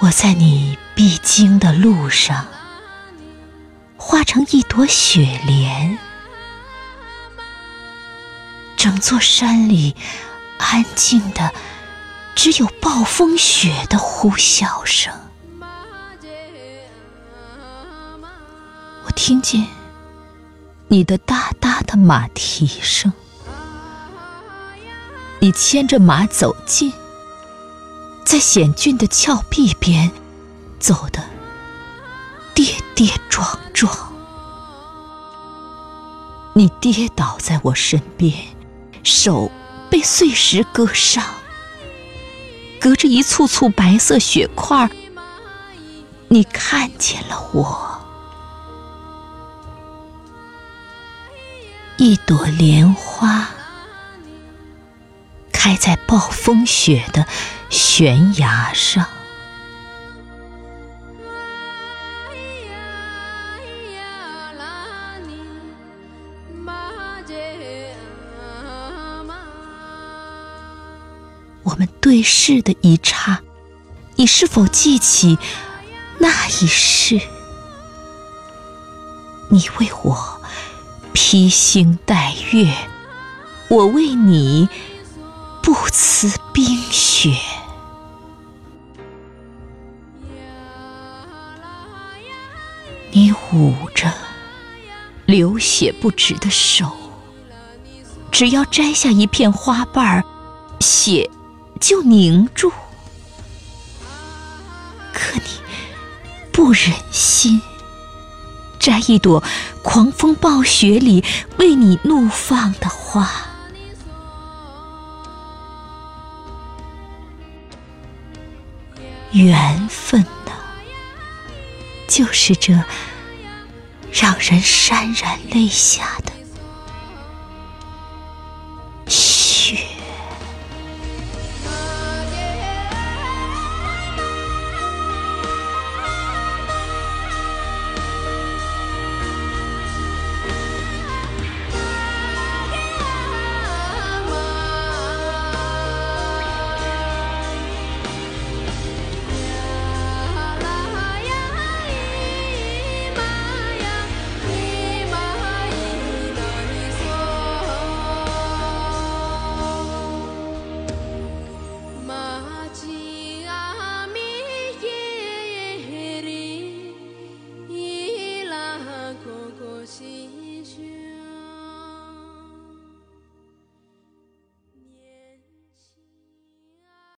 我在你必经的路上化成一朵雪莲。整座山里安静的，只有暴风雪的呼啸声。我听见你的哒哒的马蹄声，你牵着马走近。在险峻的峭壁边走的跌撞撞，你跌倒在我身边，手被碎石割伤，隔着一簇簇白色雪块，你看见了我，一朵莲花。开在暴风雪的悬崖上，我们对视的一刹，你是否记起那一世？你为我披星戴月，我为你。不辞冰雪，你捂着流血不止的手，只要摘下一片花瓣儿，血就凝住。可你不忍心摘一朵狂风暴雪里为你怒放的花。缘分呢，就是这让人潸然泪下的。